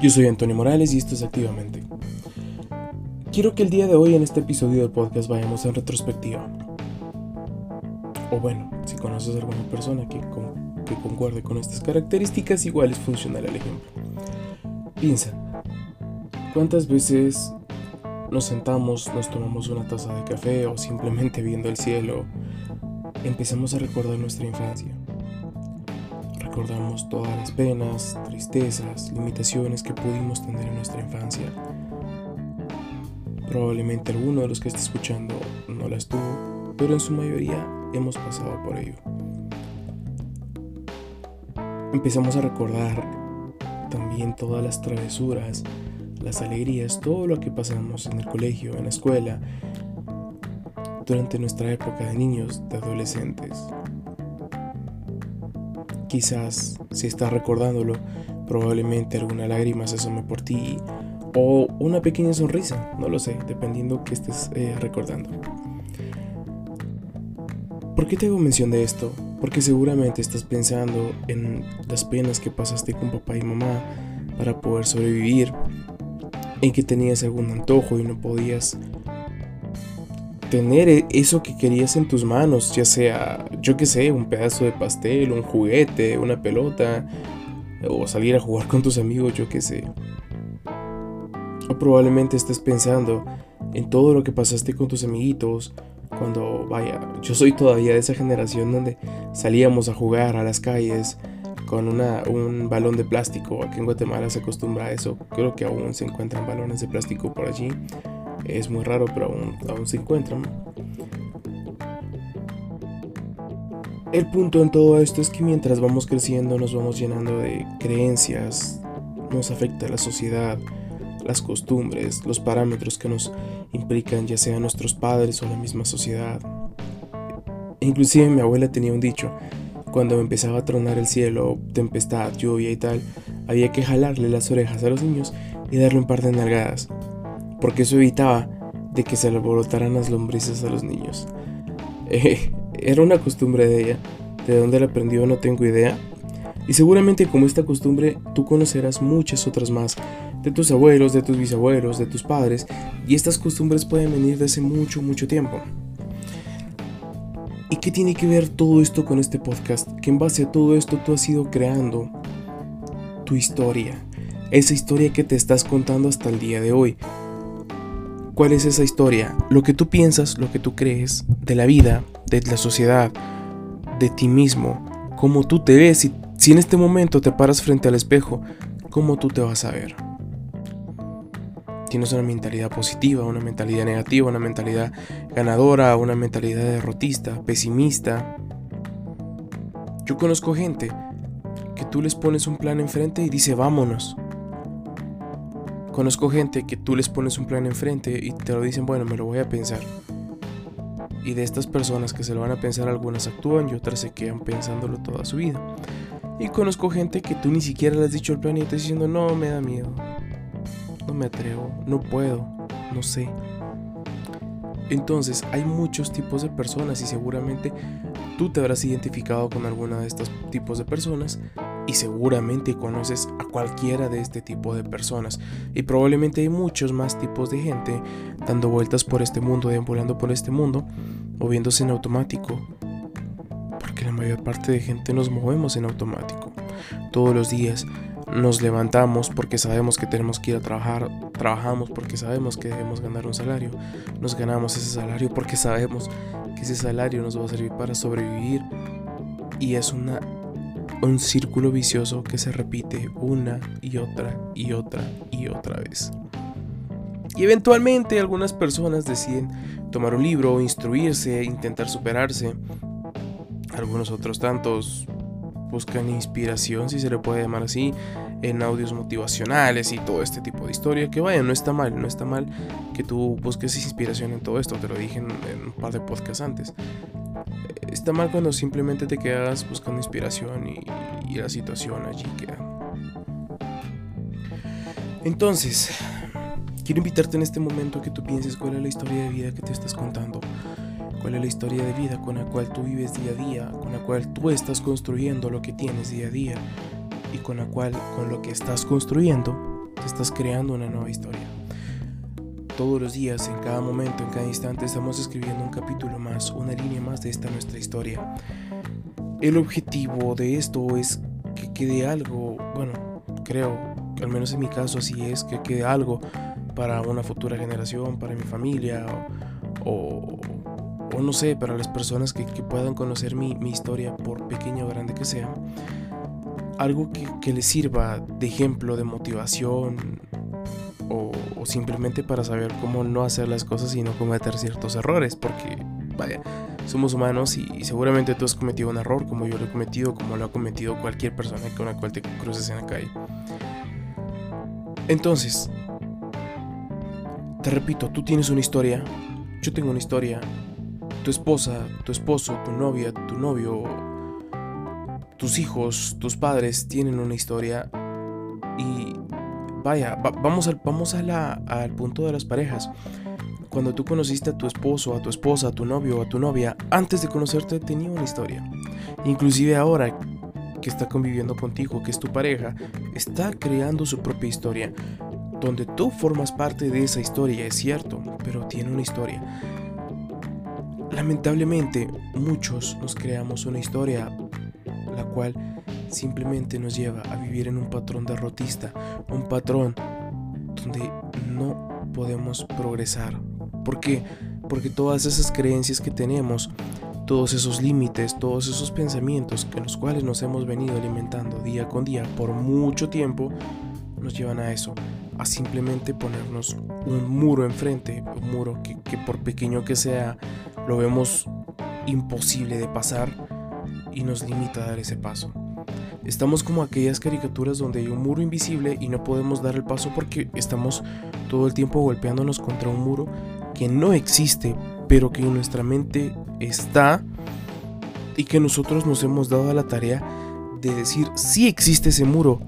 Yo soy Antonio Morales y esto es Activamente. Quiero que el día de hoy en este episodio del podcast vayamos en retrospectiva. O bueno, si conoces a alguna persona que, que concuerde con estas características, igual es funcional el ejemplo. Piensa, ¿cuántas veces nos sentamos, nos tomamos una taza de café o simplemente viendo el cielo, empezamos a recordar nuestra infancia? Recordamos todas las penas, tristezas, limitaciones que pudimos tener en nuestra infancia. Probablemente alguno de los que está escuchando no las tuvo, pero en su mayoría hemos pasado por ello. Empezamos a recordar también todas las travesuras, las alegrías, todo lo que pasamos en el colegio, en la escuela, durante nuestra época de niños, de adolescentes. Quizás, si estás recordándolo, probablemente alguna lágrima se asome por ti o una pequeña sonrisa, no lo sé, dependiendo que estés eh, recordando. ¿Por qué te hago mención de esto? Porque seguramente estás pensando en las penas que pasaste con papá y mamá para poder sobrevivir, en que tenías algún antojo y no podías tener e-, eso que querías en tus manos, ya sea, yo que sé, un pedazo de pastel, un juguete, una pelota, o salir a jugar con tus amigos, yo que sé. O probablemente estés pensando en todo lo que pasaste con tus amiguitos, cuando, vaya, yo soy todavía de esa generación donde salíamos a jugar a las calles con una, un balón de plástico. Aquí en Guatemala se acostumbra a eso. Creo que aún se encuentran balones de plástico por allí. Es muy raro, pero aún, aún se encuentran. El punto en todo esto es que mientras vamos creciendo nos vamos llenando de creencias, nos afecta la sociedad, las costumbres, los parámetros que nos implican ya sean nuestros padres o la misma sociedad. inclusive mi abuela tenía un dicho, cuando empezaba a tronar el cielo, tempestad, lluvia y tal, había que jalarle las orejas a los niños y darle un par de nalgadas porque eso evitaba de que se alborotaran las lombrices a los niños. Eh, era una costumbre de ella, de dónde la aprendió no tengo idea, y seguramente como esta costumbre tú conocerás muchas otras más, de tus abuelos, de tus bisabuelos, de tus padres, y estas costumbres pueden venir de hace mucho, mucho tiempo. ¿Y qué tiene que ver todo esto con este podcast? Que en base a todo esto tú has ido creando tu historia, esa historia que te estás contando hasta el día de hoy, ¿Cuál es esa historia? Lo que tú piensas, lo que tú crees de la vida, de la sociedad, de ti mismo, cómo tú te ves. Si, si en este momento te paras frente al espejo, ¿cómo tú te vas a ver? Tienes una mentalidad positiva, una mentalidad negativa, una mentalidad ganadora, una mentalidad derrotista, pesimista. Yo conozco gente que tú les pones un plan enfrente y dice vámonos. Conozco gente que tú les pones un plan enfrente y te lo dicen, bueno, me lo voy a pensar. Y de estas personas que se lo van a pensar, algunas actúan y otras se quedan pensándolo toda su vida. Y conozco gente que tú ni siquiera le has dicho el plan y te diciendo, no, me da miedo. No me atrevo, no puedo, no sé. Entonces, hay muchos tipos de personas y seguramente tú te habrás identificado con alguna de estos tipos de personas y seguramente conoces a cualquiera de este tipo de personas y probablemente hay muchos más tipos de gente dando vueltas por este mundo, deambulando por este mundo, moviéndose en automático, porque la mayor parte de gente nos movemos en automático. Todos los días nos levantamos porque sabemos que tenemos que ir a trabajar, trabajamos porque sabemos que debemos ganar un salario, nos ganamos ese salario porque sabemos que ese salario nos va a servir para sobrevivir y es una un círculo vicioso que se repite una y otra y otra y otra vez. Y eventualmente algunas personas deciden tomar un libro, instruirse, intentar superarse. Algunos otros tantos buscan inspiración, si se le puede llamar así, en audios motivacionales y todo este tipo de historia. Que vaya, no está mal, no está mal que tú busques inspiración en todo esto, te lo dije en, un par de podcasts antes está mal cuando simplemente te quedas buscando inspiración y, la situación allí queda. Entonces, quiero invitarte en este momento a que tú pienses cuál es la historia de vida que te estás contando. Cuál es la historia de vida con la cual tú vives día a día, con la cual tú estás construyendo lo que tienes día a día y con la cual, con lo que estás construyendo, estás creando una nueva historia. Todos los días, en cada momento, en cada instante, estamos escribiendo un capítulo más, una línea más de esta nuestra historia. El objetivo de esto es que quede algo, bueno, creo, al menos en mi caso así es, que quede algo para una futura generación, para mi familia o, o, no sé, para las personas que, puedan conocer mi, mi, historia, por pequeña o grande que sea. Algo que, que les sirva de ejemplo, de motivación o, simplemente para saber cómo no hacer las cosas y no cometer ciertos errores, porque vaya, somos humanos y, seguramente tú has cometido un error como yo lo he cometido, como lo ha cometido cualquier persona con la cual te cruces en la calle. Entonces, te repito, tú tienes una historia, yo tengo una historia, tu esposa, tu esposo, tu novia, tu novio, tus hijos, tus padres tienen una historia y vaya, vamos, al, vamos a la, al punto de las parejas. Cuando tú conociste a tu esposo, a tu esposa, a tu novio o a tu novia, antes de conocerte tenía una historia. Inclusive ahora que está conviviendo contigo, que es tu pareja, está creando su propia historia donde tú formas parte de esa historia, es cierto, pero tiene una historia. Lamentablemente, muchos nos creamos una historia la cual simplemente nos lleva a vivir en un patrón derrotista, un patrón donde no podemos progresar. ¿Por qué? Porque todas esas creencias que tenemos, todos esos límites, todos esos pensamientos que los cuales nos hemos venido alimentando día con día por mucho tiempo, nos llevan a eso, a simplemente ponernos un muro enfrente, un muro que, por pequeño que sea, lo vemos imposible de pasar y nos limita a dar ese paso. Estamos como aquellas caricaturas donde hay un muro invisible y no podemos dar el paso porque estamos todo el tiempo golpeándonos contra un muro que no existe, pero que en nuestra mente está y que nosotros nos hemos dado a la tarea de decir, sí existe ese muro,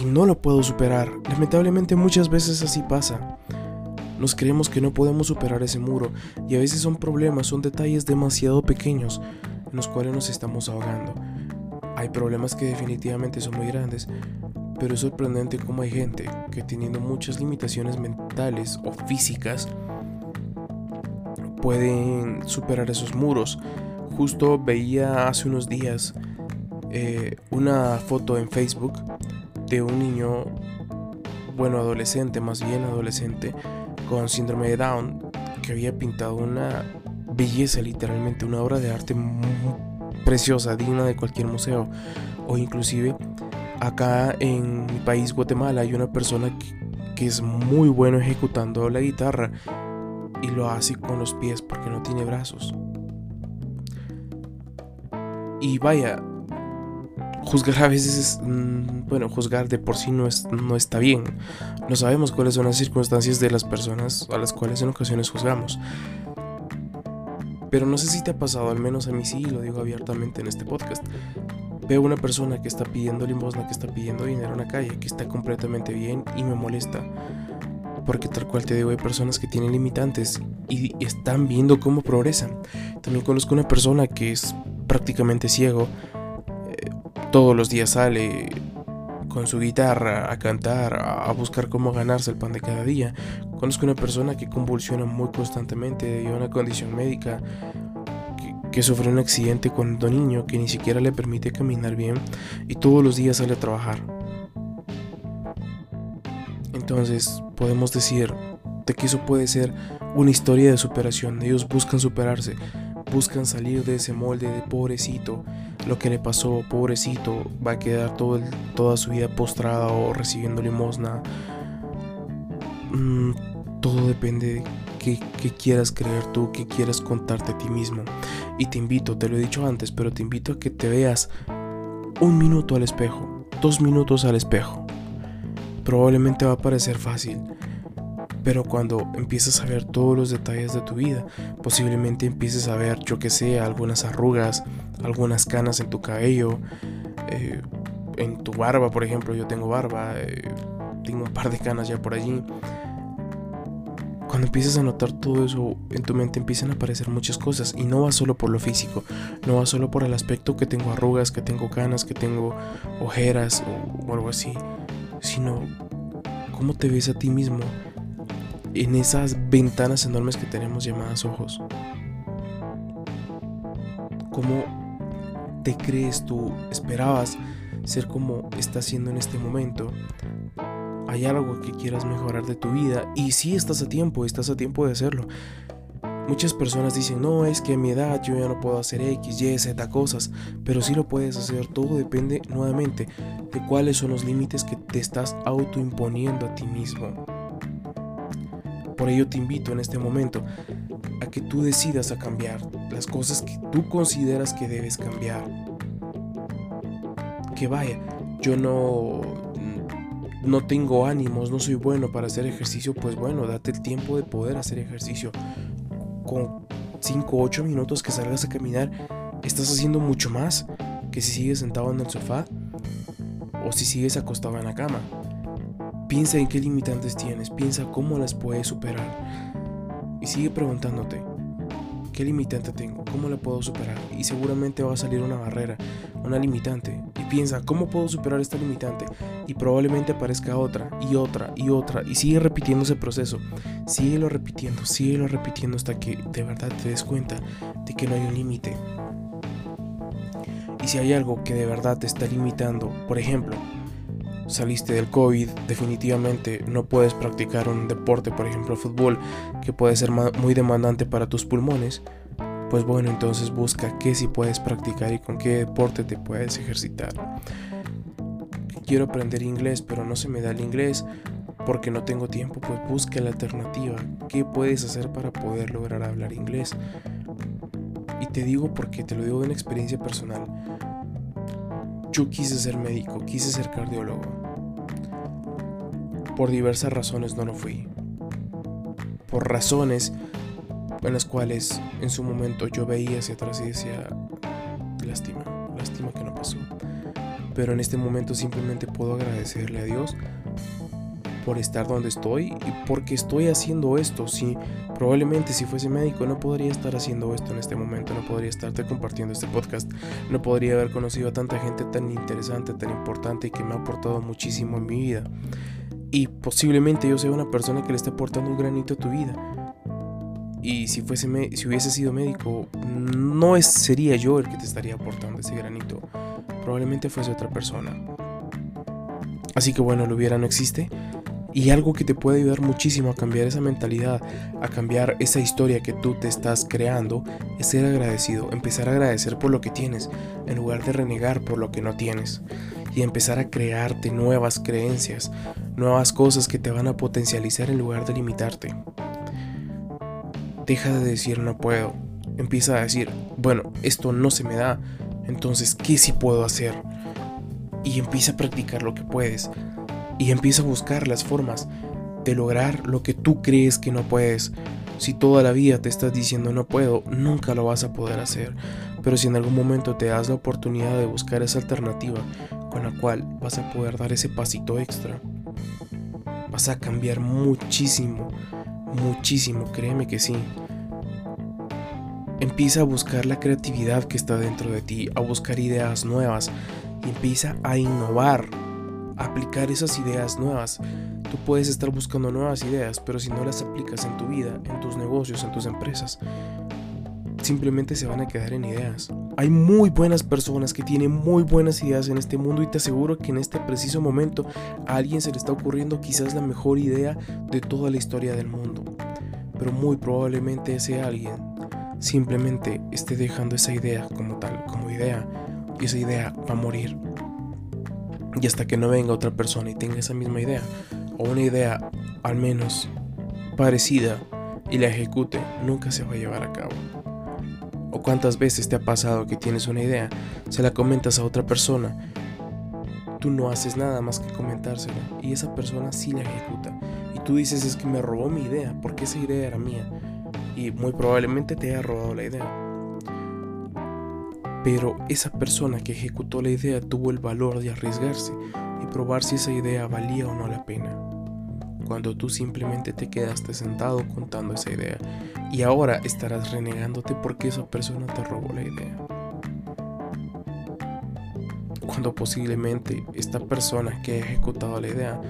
y no lo puedo superar. Lamentablemente muchas veces así pasa. Nos creemos que no podemos superar ese muro y a veces son problemas, son detalles demasiado pequeños los cuales nos estamos ahogando. Hay problemas que definitivamente son muy grandes, pero es sorprendente cómo hay gente que teniendo muchas limitaciones mentales o físicas pueden superar esos muros. Justo veía hace unos días eh, una foto en Facebook de un niño, bueno, adolescente, más bien adolescente, con síndrome de Down, que había pintado una belleza, literalmente, una obra de arte preciosa, digna de cualquier museo. O inclusive acá en mi país, Guatemala, hay una persona que, que es muy bueno ejecutando la guitarra y lo hace con los pies porque no tiene brazos. Y vaya, juzgar a veces es, mm, bueno, juzgar de por sí no, es, no está bien. No sabemos cuáles son las circunstancias de las personas a las cuales en ocasiones juzgamos. Pero no sé si te ha pasado, al menos a mí sí, lo digo abiertamente en este podcast. Veo una persona que está pidiendo limosna, que está pidiendo dinero en la calle, que está completamente bien y me molesta. Porque tal cual te digo, hay personas que tienen limitantes y están viendo cómo progresan. También conozco una persona que es prácticamente ciego todos los días sale con su guitarra a cantar, a buscar cómo ganarse el pan de cada día. Conozco una persona que convulsiona muy constantemente debido a una condición médica, que, sufre un accidente cuando niño que ni siquiera le permite caminar bien y todos los días sale a trabajar. Entonces podemos decir de que eso puede ser una historia de superación. Ellos buscan superarse, buscan salir de ese molde de pobrecito lo que le pasó, pobrecito, va a quedar todo toda su vida postrada o recibiendo limosna. Mm, todo depende de qué, quieras creer tú, qué quieras contarte a ti mismo. Y te invito, te lo he dicho antes, pero te invito a que te veas un minuto al espejo, dos minutos al espejo. Probablemente va a parecer fácil, pero cuando empiezas a ver todos los detalles de tu vida, posiblemente empieces a ver, yo que sé, algunas arrugas, algunas canas en tu cabello, eh, en tu barba, por ejemplo, yo tengo barba, eh, tengo un par de canas ya por allí. Cuando empiezas a notar todo eso, en tu mente empiezan a aparecer muchas cosas y no va solo por lo físico, no va solo por el aspecto que tengo arrugas, que tengo canas, que tengo ojeras o algo así, sino ¿Cómo te ves a ti mismo en esas ventanas enormes que tenemos llamadas ojos? ¿Cómo te crees tú? ¿Esperabas ser como estás siendo en este momento? ¿Hay algo que quieras mejorar de tu vida? Y si estás a tiempo, estás a tiempo de hacerlo. Muchas personas dicen, no, es que a mi edad yo ya no puedo hacer X, Y, Z cosas, pero sí lo puedes hacer, todo depende nuevamente de cuáles son los límites que te estás autoimponiendo a ti mismo. Por ello te invito en este momento a que tú decidas a cambiar las cosas que tú consideras que debes cambiar. Que vaya, yo no no tengo ánimos, no soy bueno para hacer ejercicio, pues bueno, date el tiempo de poder hacer ejercicio. Con 5 o 8 minutos que salgas a caminar, estás haciendo mucho más que si sigues sentado en el sofá o si sigues acostado en la cama. Piensa en qué limitantes tienes, piensa cómo las puedes superar. Y sigue preguntándote, ¿qué limitante tengo? ¿Cómo la puedo superar? Y seguramente va a salir una barrera, una limitante. Y piensa, ¿cómo puedo superar esta limitante? Y probablemente aparezca otra, y otra, y otra. Y sigue repitiendo ese proceso. Síguelo repitiendo, síguelo repitiendo hasta que de verdad te des cuenta de que no hay un límite. Y si hay algo que de verdad te está limitando, por ejemplo, saliste del COVID, definitivamente no puedes practicar un deporte, por ejemplo fútbol, que puede ser muy demandante para tus pulmones, pues bueno, entonces busca qué si puedes practicar y con qué deporte te puedes ejercitar. Quiero aprender inglés, pero no se me da el inglés porque no tengo tiempo, pues busca la alternativa. ¿Qué puedes hacer para poder lograr hablar inglés? Y te digo porque te lo digo de una experiencia personal. Yo quise ser médico, quise ser cardiólogo. Por diversas razones no lo fui. Por razones en las cuales en su momento yo veía hacia atrás y decía, lástima, lástima que no pasó. Pero en este momento simplemente puedo agradecerle a Dios por estar donde estoy y porque estoy haciendo esto. Si probablemente si fuese médico no podría estar haciendo esto en este momento, no podría estarte compartiendo este podcast, no podría haber conocido a tanta gente tan interesante, tan importante y que me ha aportado muchísimo en mi vida. Y posiblemente yo sea una persona que le esté aportando un granito a tu vida. Y si, fuese si hubiese sido médico, no es, sería yo el que te estaría aportando ese granito. Probablemente fuese otra persona. Así que bueno, lo hubiera no existe. Y algo que te puede ayudar muchísimo a cambiar esa mentalidad, a cambiar esa historia que tú te estás creando, es ser agradecido, empezar a agradecer por lo que tienes, en lugar de renegar por lo que no tienes. Y empezar a crearte nuevas creencias, nuevas cosas que te van a potencializar en lugar de limitarte. Deja de decir no puedo. Empieza a decir, bueno, esto no se me da, entonces, ¿qué sí puedo hacer? Y empieza a practicar lo que puedes y empieza a buscar las formas de lograr lo que tú crees que no puedes. Si toda la vida te estás diciendo no puedo, nunca lo vas a poder hacer. Pero si en algún momento te das la oportunidad de buscar esa alternativa con la cual vas a poder dar ese pasito extra, vas a cambiar muchísimo, muchísimo, créeme que sí. Empieza a buscar la creatividad que está dentro de ti, a buscar ideas nuevas y empieza a innovar aplicar esas ideas nuevas. Tú puedes estar buscando nuevas ideas, pero si no las aplicas en tu vida, en tus negocios, en tus empresas, simplemente se van a quedar en ideas. Hay muy buenas personas que tienen muy buenas ideas en este mundo y te aseguro que en este preciso momento a alguien se le está ocurriendo quizás la mejor idea de toda la historia del mundo. Pero muy probablemente ese alguien simplemente esté dejando esa idea como tal, como idea, y esa idea va a morir y hasta que no venga otra persona y tenga esa misma idea, o una idea al menos parecida, y la ejecute, nunca se va a llevar a cabo. ¿O cuántas veces te ha pasado que tienes una idea, se la comentas a otra persona, tú no haces nada más que comentársela, y esa persona sí la ejecuta? Y tú dices es que me robó mi idea, porque esa idea era mía, y muy probablemente te haya robado la idea pero esa persona que ejecutó la idea tuvo el valor de arriesgarse y probar si esa idea valía o no la pena. Cuando tú simplemente te quedaste sentado contando esa idea y ahora estarás renegándote porque esa persona te robó la idea. cuando posiblemente esta persona que ha ejecutado la idea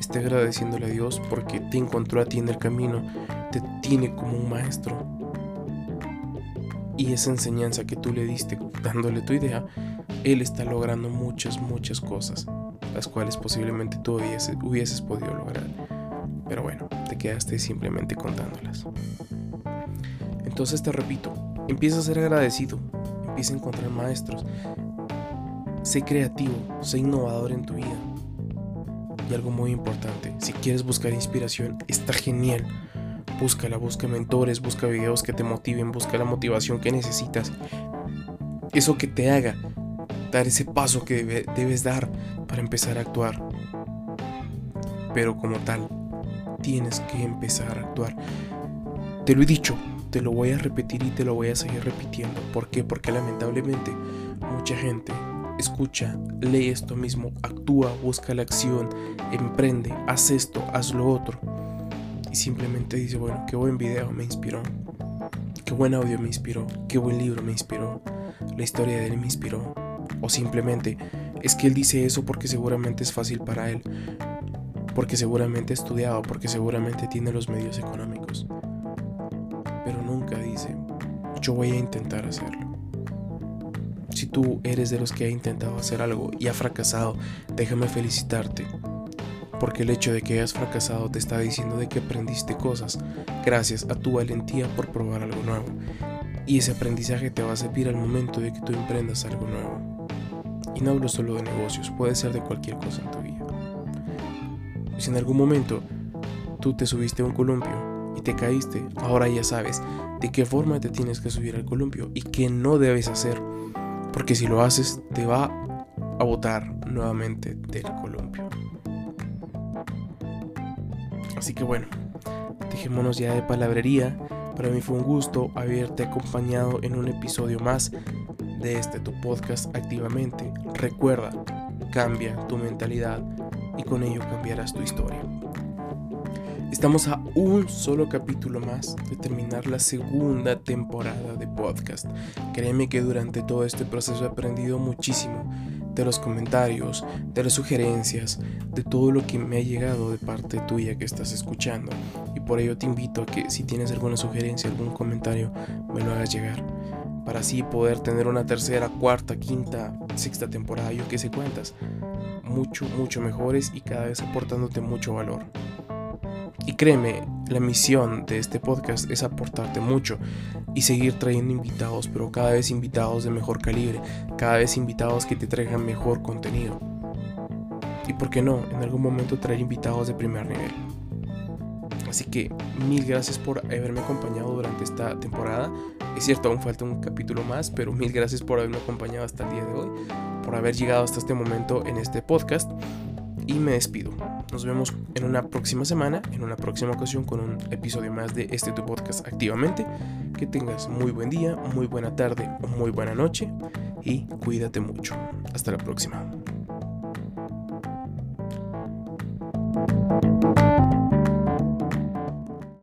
esté agradeciéndole a Dios porque te encontró a ti en el camino, te tiene como un maestro. Y esa enseñanza que tú le diste dándole tu idea, Él está logrando muchas, muchas cosas, las cuales posiblemente tú hubieses, podido lograr. Pero bueno, te quedaste simplemente contándolas. Entonces te repito, empieza a ser agradecido, empieza a encontrar maestros, sé creativo, sé innovador en tu vida. Y algo muy importante, si quieres buscar inspiración, está genial. Búscala, busca mentores, busca videos que te motiven, busca la motivación que necesitas. Eso que te haga dar ese paso que debes dar para empezar a actuar. Pero como tal, tienes que empezar a actuar. Te lo he dicho, te lo voy a repetir y te lo voy a seguir repitiendo. ¿Por qué? Porque lamentablemente mucha gente escucha, lee esto mismo, actúa, busca la acción, emprende, haz esto, haz lo otro. Y simplemente dice, bueno, qué buen video me inspiró. Qué buen audio me inspiró. Qué buen libro me inspiró. La historia de él me inspiró. O simplemente es que él dice eso porque seguramente es fácil para él. Porque seguramente ha estudiado, porque seguramente tiene los medios económicos. Pero nunca dice, yo voy a intentar hacerlo. Si tú eres de los que ha intentado hacer algo y ha fracasado, déjame felicitarte. Porque el hecho de que hayas fracasado te está diciendo de que aprendiste cosas gracias a tu valentía por probar algo nuevo. Y ese aprendizaje te va a servir al momento de que tú emprendas algo nuevo. Y no hablo solo de negocios, puede ser de cualquier cosa en tu vida. Si en algún momento tú te subiste a un columpio y te caíste, ahora ya sabes de qué forma te tienes que subir al columpio y qué no debes hacer porque si lo haces, te va a botar nuevamente del columpio. Así que bueno, dejémonos ya de palabrería. Para mí fue un gusto haberte acompañado en un episodio más de este tu podcast activamente. Recuerda, cambia tu mentalidad y con ello cambiarás tu historia. Estamos a un solo capítulo más de terminar la segunda temporada de podcast. Créeme que durante todo este proceso he aprendido muchísimo de los comentarios, de las sugerencias, de todo lo que me ha llegado de parte tuya que estás escuchando. Y por ello te invito a que si tienes alguna sugerencia, algún comentario, me lo hagas llegar. Para así poder tener una tercera, cuarta, quinta, sexta temporada, yo que sé cuántas. Mucho, mucho mejores y cada vez aportándote mucho valor. Y créeme, la misión de este podcast es aportarte mucho y seguir trayendo invitados, pero cada vez invitados de mejor calibre, cada vez invitados que te traigan mejor contenido. Y por qué no, en algún momento traer invitados de primer nivel. Así que mil gracias por haberme acompañado durante esta temporada. Es cierto, aún falta un capítulo más, pero mil gracias por haberme acompañado hasta el día de hoy, por haber llegado hasta este momento en este podcast. Y me despido. Nos vemos en una próxima semana, en una próxima ocasión con un episodio más de este tu podcast activamente. Que tengas muy buen día, muy buena tarde o muy buena noche y cuídate mucho. Hasta la próxima.